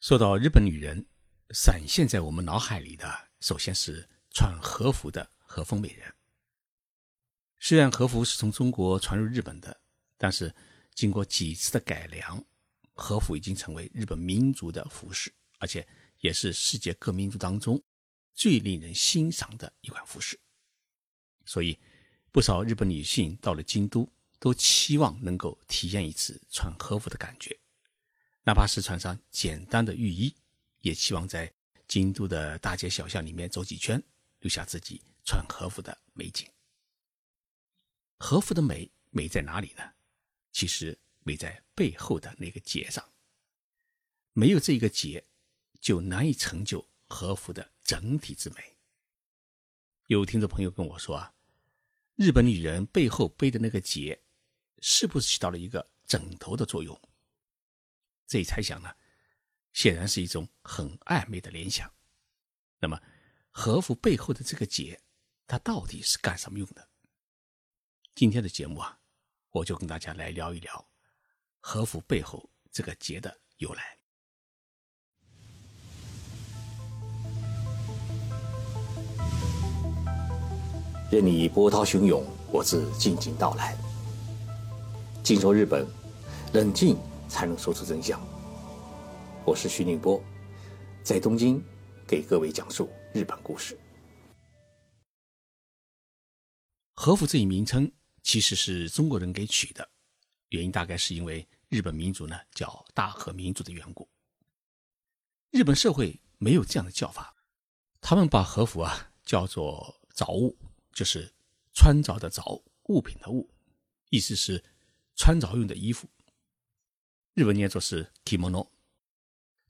说到日本女人，闪现在我们脑海里的，首先是穿和服的和风美人。虽然和服是从中国传入日本的，但是经过几次的改良，和服已经成为日本民族的服饰，而且也是世界各民族当中最令人欣赏的一款服饰。所以，不少日本女性到了京都，都期望能够体验一次穿和服的感觉。哪怕是穿上简单的浴衣，也期望在京都的大街小巷里面走几圈，留下自己穿和服的美景。和服的美美在哪里呢？其实美在背后的那个结上。没有这一个结，就难以成就和服的整体之美。有听众朋友跟我说啊，日本女人背后背的那个结，是不是起到了一个枕头的作用？这一猜想呢，显然是一种很暧昧的联想。那么，和服背后的这个结，它到底是干什么用的？今天的节目啊，我就跟大家来聊一聊和服背后这个结的由来。任你波涛汹涌，我自静静到来。静说日本，冷静。才能说出真相。我是徐宁波，在东京给各位讲述日本故事。和服这一名称其实是中国人给取的，原因大概是因为日本民族呢叫大和民族的缘故。日本社会没有这样的叫法，他们把和服啊叫做着物，就是穿着的着物品的物，意思是穿着用的衣服。日文念作是 kimono，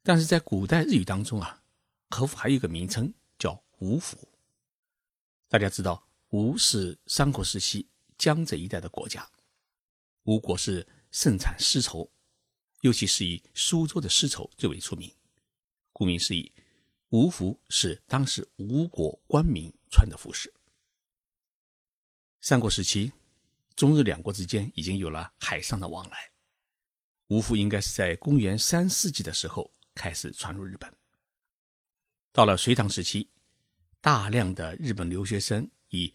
但是在古代日语当中啊，和服还有一个名称叫吴服。大家知道，吴是三国时期江浙一带的国家，吴国是盛产丝绸，尤其是以苏州的丝绸最为出名。顾名思义，吴服是当时吴国官民穿的服饰。三国时期，中日两国之间已经有了海上的往来。吴服应该是在公元三世纪的时候开始传入日本。到了隋唐时期，大量的日本留学生以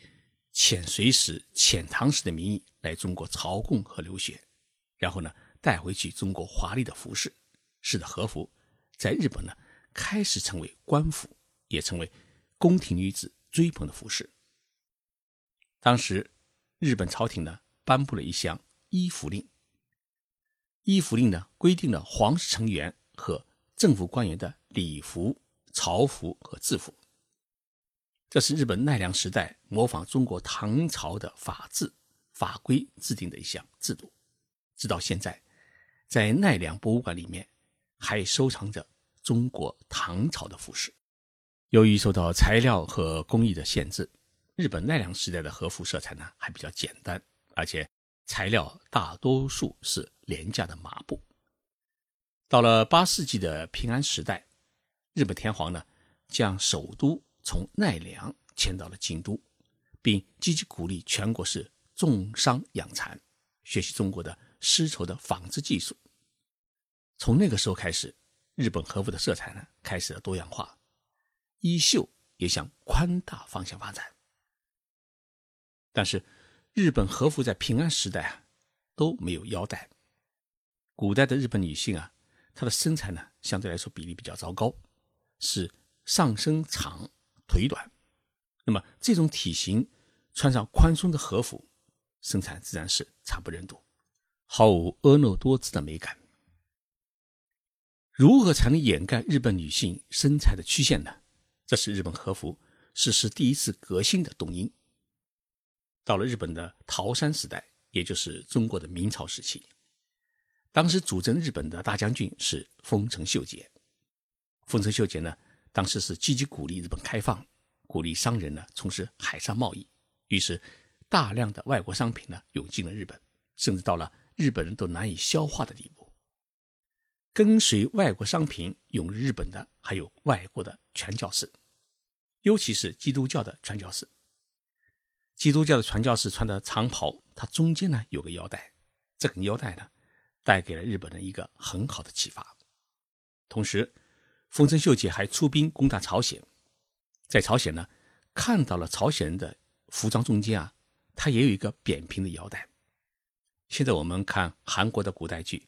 遣隋使、遣唐使的名义来中国朝贡和留学，然后呢带回去中国华丽的服饰，使得和服在日本呢开始成为官服，也成为宫廷女子追捧的服饰。当时，日本朝廷呢颁布了一项衣服令。衣服令呢，规定了皇室成员和政府官员的礼服、朝服和制服。这是日本奈良时代模仿中国唐朝的法制法规制定的一项制度。直到现在，在奈良博物馆里面还收藏着中国唐朝的服饰。由于受到材料和工艺的限制，日本奈良时代的和服色彩呢还比较简单，而且。材料大多数是廉价的麻布。到了八世纪的平安时代，日本天皇呢将首都从奈良迁到了京都，并积极鼓励全国是种桑养蚕，学习中国的丝绸的纺织技术。从那个时候开始，日本和服的色彩呢开始了多样化，衣袖也向宽大方向发展。但是。日本和服在平安时代啊都没有腰带。古代的日本女性啊，她的身材呢相对来说比例比较糟糕，是上身长腿短。那么这种体型穿上宽松的和服，身材自然是惨不忍睹，毫无婀娜多姿的美感。如何才能掩盖日本女性身材的曲线呢？这是日本和服实施第一次革新的动因。到了日本的桃山时代，也就是中国的明朝时期，当时主政日本的大将军是丰臣秀吉。丰臣秀吉呢，当时是积极鼓励日本开放，鼓励商人呢从事海上贸易，于是大量的外国商品呢涌进了日本，甚至到了日本人都难以消化的地步。跟随外国商品涌入日本的还有外国的传教士，尤其是基督教的传教士。基督教的传教士穿的长袍，它中间呢有个腰带，这根腰带呢带给了日本人一个很好的启发。同时，丰臣秀吉还出兵攻打朝鲜，在朝鲜呢，看到了朝鲜人的服装中间啊，它也有一个扁平的腰带。现在我们看韩国的古代剧，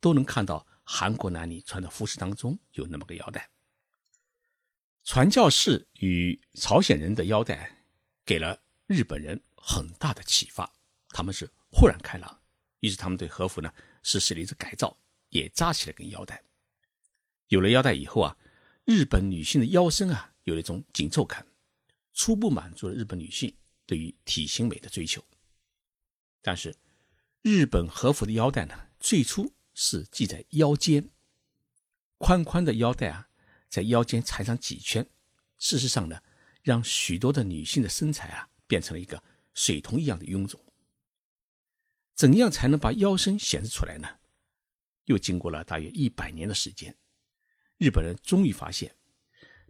都能看到韩国男女穿的服饰当中有那么个腰带。传教士与朝鲜人的腰带，给了日本人很大的启发，他们是豁然开朗，于是他们对和服呢实施了一次改造，也扎起了根腰带。有了腰带以后啊，日本女性的腰身啊有一种紧凑感，初步满足了日本女性对于体型美的追求。但是，日本和服的腰带呢，最初是系在腰间，宽宽的腰带啊。在腰间缠上几圈，事实上呢，让许多的女性的身材啊变成了一个水桶一样的臃肿。怎样才能把腰身显示出来呢？又经过了大约一百年的时间，日本人终于发现，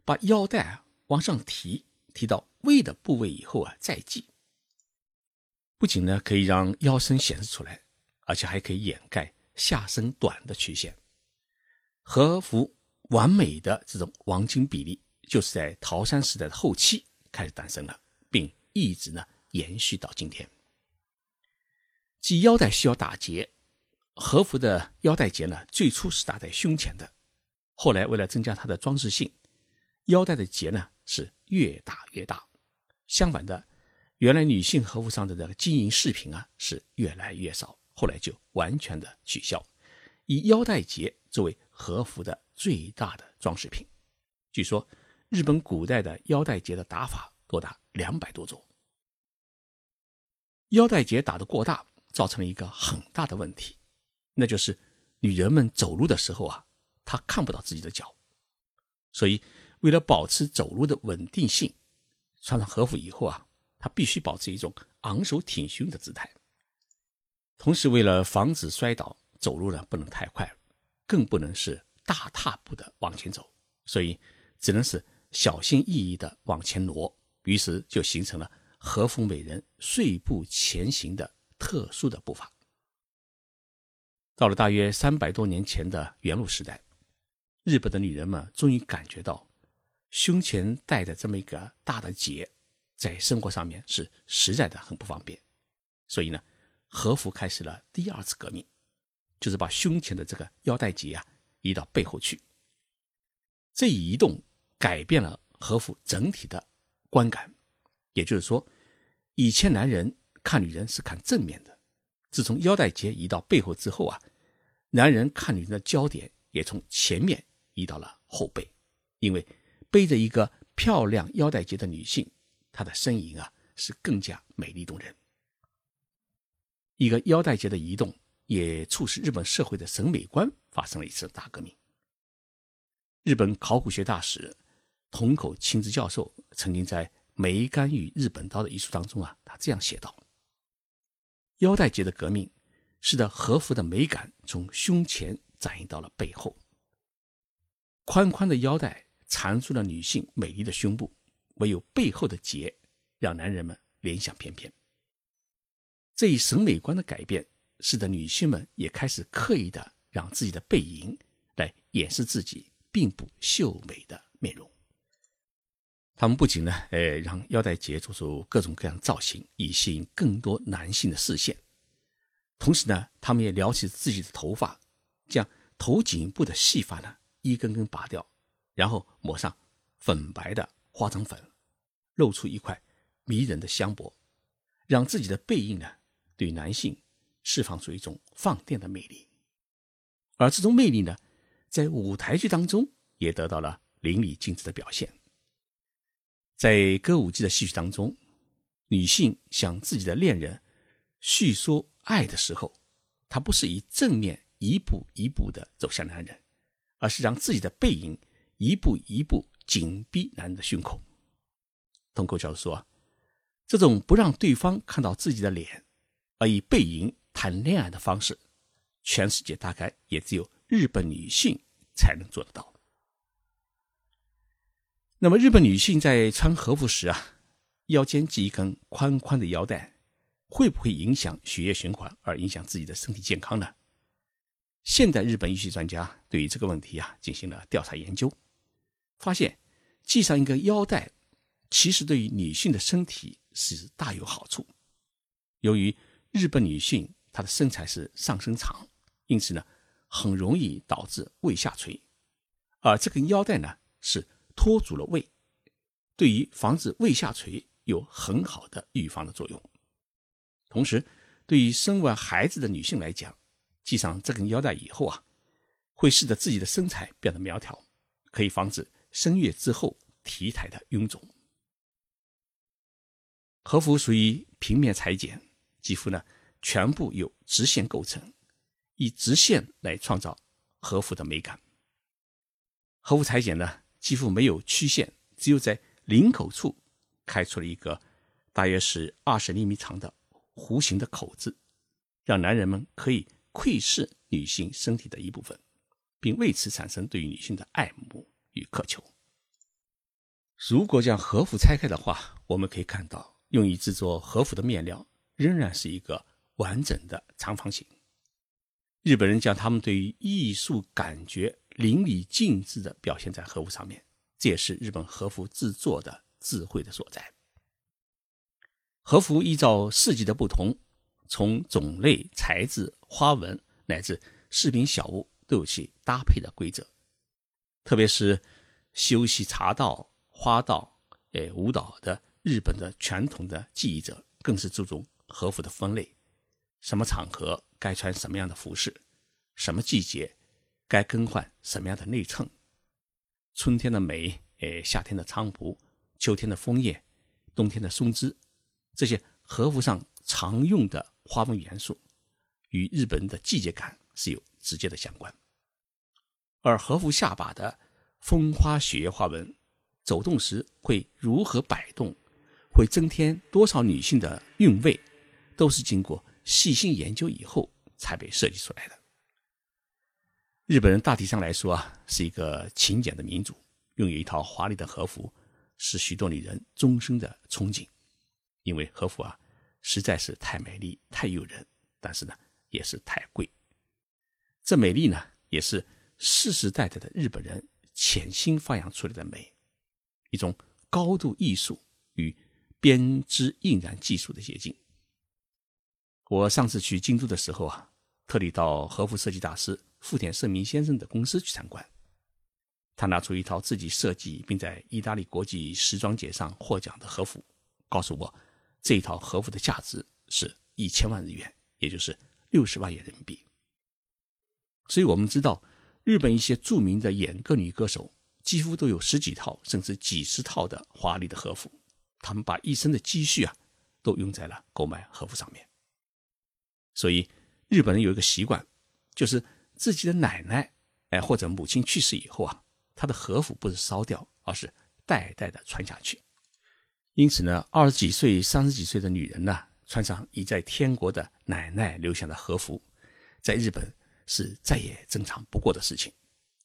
把腰带啊往上提，提到胃的部位以后啊再系，不仅呢可以让腰身显示出来，而且还可以掩盖下身短的曲线。和服。完美的这种黄金比例，就是在桃山时代的后期开始诞生了，一直呢延续到今天。系腰带需要打结，和服的腰带结呢最初是打在胸前的，后来为了增加它的装饰性，腰带的结呢是越打越大。相反的，原来女性和服上的这个金银饰品啊是越来越少，后来就完全的取消，以腰带结作为和服的。最大的装饰品，据说日本古代的腰带结的打法多达两百多种。腰带结打得过大，造成了一个很大的问题，那就是女人们走路的时候啊，她看不到自己的脚，所以为了保持走路的稳定性，穿上和服以后啊，她必须保持一种昂首挺胸的姿态。同时，为了防止摔倒，走路呢不能太快，更不能是。大踏步的往前走，所以只能是小心翼翼的往前挪，于是就形成了和服美人碎步前行的特殊的步伐。到了大约三百多年前的元禄时代，日本的女人们终于感觉到胸前戴的这么一个大的结，在生活上面是实在的很不方便，所以呢，和服开始了第二次革命，就是把胸前的这个腰带结啊。移到背后去，这一移动改变了和服整体的观感。也就是说，以前男人看女人是看正面的，自从腰带结移到背后之后啊，男人看女人的焦点也从前面移到了后背，因为背着一个漂亮腰带结的女性，她的身影啊是更加美丽动人。一个腰带结的移动。也促使日本社会的审美观发生了一次大革命。日本考古学大使樋口清之教授曾经在《梅干与日本刀》的一书当中啊，他这样写道：“腰带结的革命，使得和服的美感从胸前展映到了背后。宽宽的腰带缠住了女性美丽的胸部，唯有背后的结让男人们联想翩翩。这一审美观的改变。”使得女性们也开始刻意的让自己的背影来掩饰自己并不秀美的面容。他们不仅呢，呃，让腰带结做出各种各样造型，以吸引更多男性的视线；同时呢，他们也撩起自己的头发，将头颈部的细发呢一根根拔掉，然后抹上粉白的化妆粉，露出一块迷人的香脖，让自己的背影呢对男性。释放出一种放电的魅力，而这种魅力呢，在舞台剧当中也得到了淋漓尽致的表现。在歌舞伎的戏曲当中，女性向自己的恋人叙说爱的时候，她不是以正面一步一步的走向男人，而是让自己的背影一步一步紧逼男人的胸口。通过教授说，这种不让对方看到自己的脸，而以背影。谈恋爱的方式，全世界大概也只有日本女性才能做得到。那么，日本女性在穿和服时啊，腰间系一根宽宽的腰带，会不会影响血液循环而影响自己的身体健康呢？现代日本医学专家对于这个问题啊进行了调查研究，发现系上一个腰带，其实对于女性的身体是大有好处。由于日本女性她的身材是上身长，因此呢，很容易导致胃下垂，而这根腰带呢是托住了胃，对于防止胃下垂有很好的预防的作用。同时，对于生完孩子的女性来讲，系上这根腰带以后啊，会使得自己的身材变得苗条，可以防止生月之后体态的臃肿。和服属于平面裁剪，几乎呢全部由直线构成，以直线来创造和服的美感。和服裁剪呢几乎没有曲线，只有在领口处开出了一个大约是二十厘米长的弧形的口子，让男人们可以。窥视女性身体的一部分，并为此产生对于女性的爱慕与渴求。如果将和服拆开的话，我们可以看到，用于制作和服的面料仍然是一个完整的长方形。日本人将他们对于艺术感觉淋漓尽致地表现在和服上面，这也是日本和服制作的智慧的所在。和服依照四季的不同。从种类、材质、花纹乃至饰品小物，都有其搭配的规则。特别是修习茶道、花道、哎舞蹈的日本的传统的技艺者，更是注重和服的分类：什么场合该穿什么样的服饰，什么季节该更换什么样的内衬。春天的梅，诶夏天的菖蒲，秋天的枫叶，冬天的松枝，这些和服上常用的。花纹元素与日本的季节感是有直接的相关，而和服下巴的风花雪月花纹，走动时会如何摆动，会增添多少女性的韵味，都是经过细心研究以后才被设计出来的。日本人大体上来说啊，是一个勤俭的民族，拥有一套华丽的和服，是许多女人终生的憧憬，因为和服啊。实在是太美丽、太诱人，但是呢，也是太贵。这美丽呢，也是世世代代的日本人潜心发扬出来的美，一种高度艺术与编织印染技术的结晶。我上次去京都的时候啊，特地到和服设计大师富田胜明先生的公司去参观。他拿出一套自己设计并在意大利国际时装节上获奖的和服，告诉我。这一套和服的价值是一千万日元，也就是六十万元人民币。所以，我们知道，日本一些著名的演歌女歌手几乎都有十几套甚至几十套的华丽的和服，他们把一生的积蓄啊，都用在了购买和服上面。所以，日本人有一个习惯，就是自己的奶奶哎或者母亲去世以后啊，她的和服不是烧掉，而是代代的传下去。因此呢，二十几岁、三十几岁的女人呢，穿上已在天国的奶奶留下的和服，在日本是再也正常不过的事情。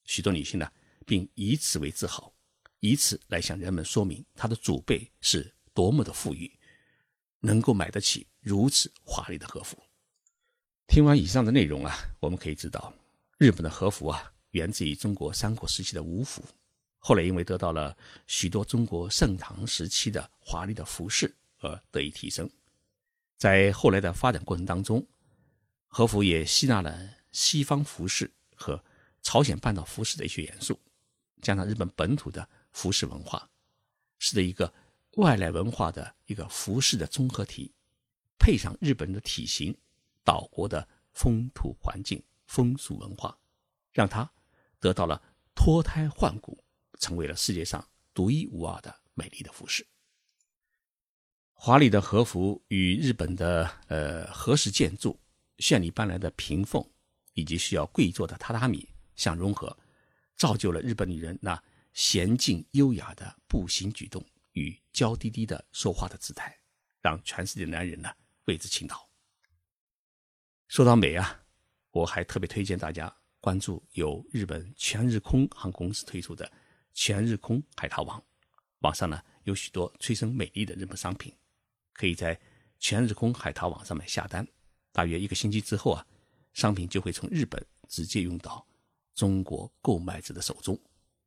许多女性呢，并以此为自豪，以此来向人们说明她的祖辈是多么的富裕，能够买得起如此华丽的和服。听完以上的内容啊，我们可以知道，日本的和服啊，源自于中国三国时期的武服。后来因为得到了许多中国盛唐时期的华丽的服饰而得以提升，在后来的发展过程当中，和服也吸纳了西方服饰和朝鲜半岛服饰的一些元素，加上日本本土的服饰文化，使得一个外来文化的一个服饰的综合体，配上日本人的体型、岛国的风土环境、风俗文化，让它得到了脱胎换骨。成为了世界上独一无二的美丽的服饰。华丽的和服与日本的呃和式建筑、绚丽斑斓的屏风以及需要跪坐的榻榻米相融合，造就了日本女人那娴静优雅的步行举动与娇滴滴的说话的姿态，让全世界男人呢为之倾倒。说到美啊，我还特别推荐大家关注由日本全日空航空公司推出的。全日空海淘网，网上呢有许多催生美丽的日本商品，可以在全日空海淘网上面下单。大约一个星期之后啊，商品就会从日本直接用到中国购买者的手中。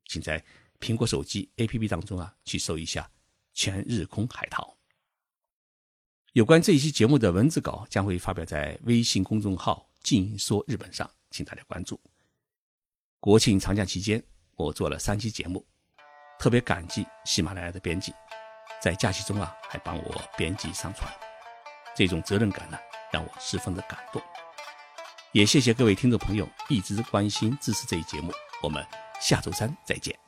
请在苹果手机 APP 当中啊去搜一下“全日空海淘”。有关这一期节目的文字稿将会发表在微信公众号“静说日本”上，请大家关注。国庆长假期间，我做了三期节目，特别感激喜马拉雅的编辑，在假期中啊还帮我编辑上传，这种责任感呢让我十分的感动。也谢谢各位听众朋友一直关心支持这一节目，我们下周三再见。